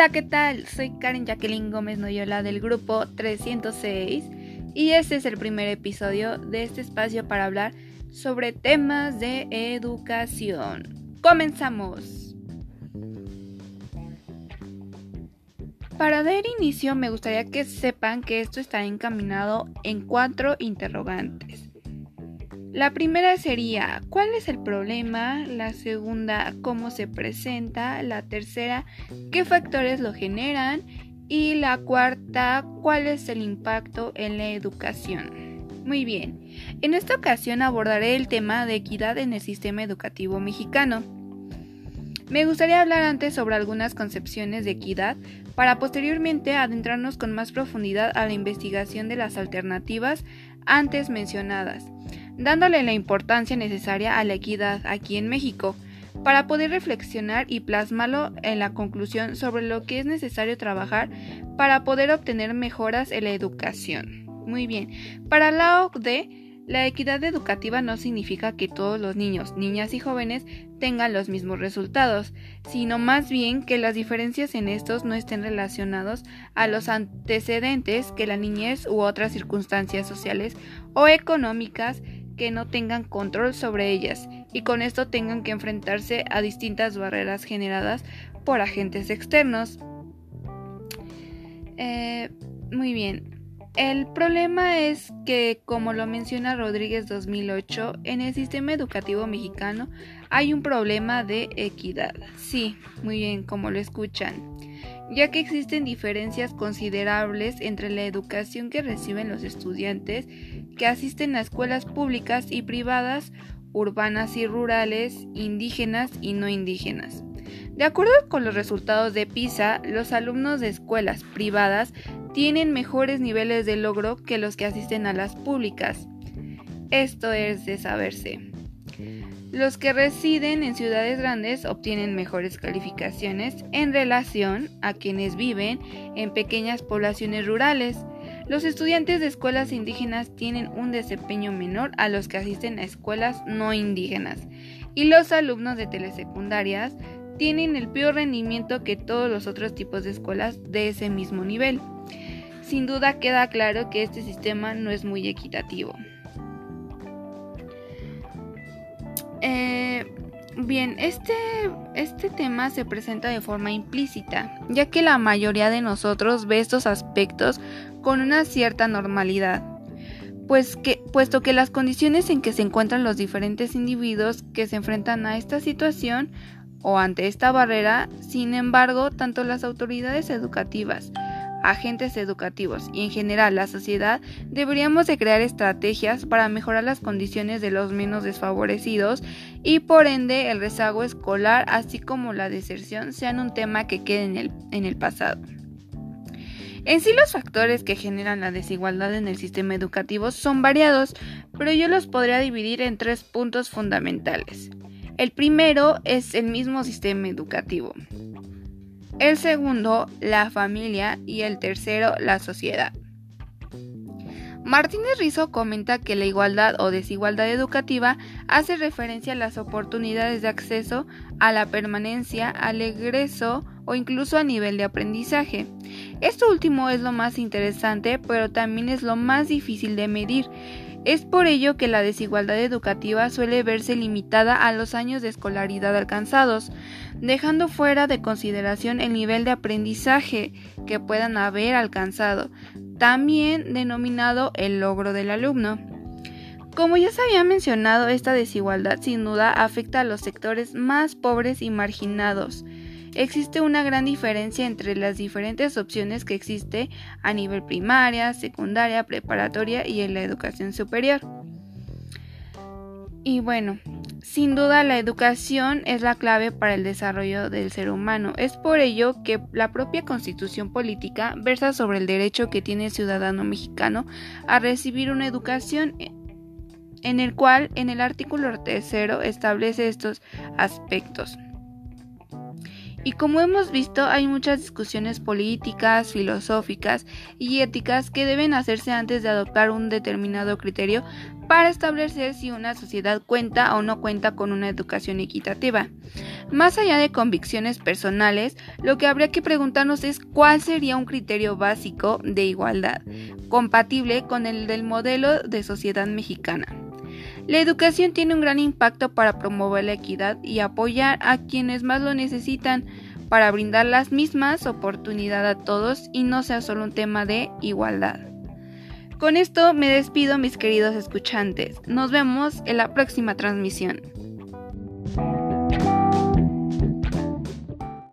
Hola, ¿qué tal? Soy Karen Jacqueline Gómez Noyola del grupo 306 y este es el primer episodio de este espacio para hablar sobre temas de educación. ¡Comenzamos! Para dar inicio me gustaría que sepan que esto está encaminado en cuatro interrogantes. La primera sería, ¿cuál es el problema? La segunda, ¿cómo se presenta? La tercera, ¿qué factores lo generan? Y la cuarta, ¿cuál es el impacto en la educación? Muy bien, en esta ocasión abordaré el tema de equidad en el sistema educativo mexicano. Me gustaría hablar antes sobre algunas concepciones de equidad para posteriormente adentrarnos con más profundidad a la investigación de las alternativas antes mencionadas dándole la importancia necesaria a la equidad aquí en México, para poder reflexionar y plasmarlo en la conclusión sobre lo que es necesario trabajar para poder obtener mejoras en la educación. Muy bien, para la OCDE, la equidad educativa no significa que todos los niños, niñas y jóvenes tengan los mismos resultados, sino más bien que las diferencias en estos no estén relacionados a los antecedentes que la niñez u otras circunstancias sociales o económicas que no tengan control sobre ellas y con esto tengan que enfrentarse a distintas barreras generadas por agentes externos. Eh, muy bien. El problema es que, como lo menciona Rodríguez 2008, en el sistema educativo mexicano hay un problema de equidad. Sí, muy bien, como lo escuchan ya que existen diferencias considerables entre la educación que reciben los estudiantes que asisten a escuelas públicas y privadas, urbanas y rurales, indígenas y no indígenas. De acuerdo con los resultados de PISA, los alumnos de escuelas privadas tienen mejores niveles de logro que los que asisten a las públicas. Esto es de saberse. Los que residen en ciudades grandes obtienen mejores calificaciones en relación a quienes viven en pequeñas poblaciones rurales. Los estudiantes de escuelas indígenas tienen un desempeño menor a los que asisten a escuelas no indígenas. Y los alumnos de telesecundarias tienen el peor rendimiento que todos los otros tipos de escuelas de ese mismo nivel. Sin duda queda claro que este sistema no es muy equitativo. Eh, bien, este, este tema se presenta de forma implícita, ya que la mayoría de nosotros ve estos aspectos con una cierta normalidad, pues que, puesto que las condiciones en que se encuentran los diferentes individuos que se enfrentan a esta situación o ante esta barrera, sin embargo, tanto las autoridades educativas, agentes educativos y en general la sociedad deberíamos de crear estrategias para mejorar las condiciones de los menos desfavorecidos y por ende el rezago escolar así como la deserción sean un tema que quede en el, en el pasado. En sí los factores que generan la desigualdad en el sistema educativo son variados, pero yo los podría dividir en tres puntos fundamentales. El primero es el mismo sistema educativo el segundo la familia y el tercero la sociedad. Martínez Rizo comenta que la igualdad o desigualdad educativa hace referencia a las oportunidades de acceso a la permanencia, al egreso o incluso a nivel de aprendizaje. Esto último es lo más interesante, pero también es lo más difícil de medir. Es por ello que la desigualdad educativa suele verse limitada a los años de escolaridad alcanzados, dejando fuera de consideración el nivel de aprendizaje que puedan haber alcanzado, también denominado el logro del alumno. Como ya se había mencionado, esta desigualdad sin duda afecta a los sectores más pobres y marginados, existe una gran diferencia entre las diferentes opciones que existe a nivel primaria, secundaria, preparatoria y en la educación superior. Y bueno, sin duda la educación es la clave para el desarrollo del ser humano. Es por ello que la propia constitución política versa sobre el derecho que tiene el ciudadano mexicano a recibir una educación en el cual en el artículo tercero establece estos aspectos. Y como hemos visto, hay muchas discusiones políticas, filosóficas y éticas que deben hacerse antes de adoptar un determinado criterio para establecer si una sociedad cuenta o no cuenta con una educación equitativa. Más allá de convicciones personales, lo que habría que preguntarnos es cuál sería un criterio básico de igualdad, compatible con el del modelo de sociedad mexicana. La educación tiene un gran impacto para promover la equidad y apoyar a quienes más lo necesitan, para brindar las mismas oportunidades a todos y no sea solo un tema de igualdad. Con esto me despido mis queridos escuchantes. Nos vemos en la próxima transmisión.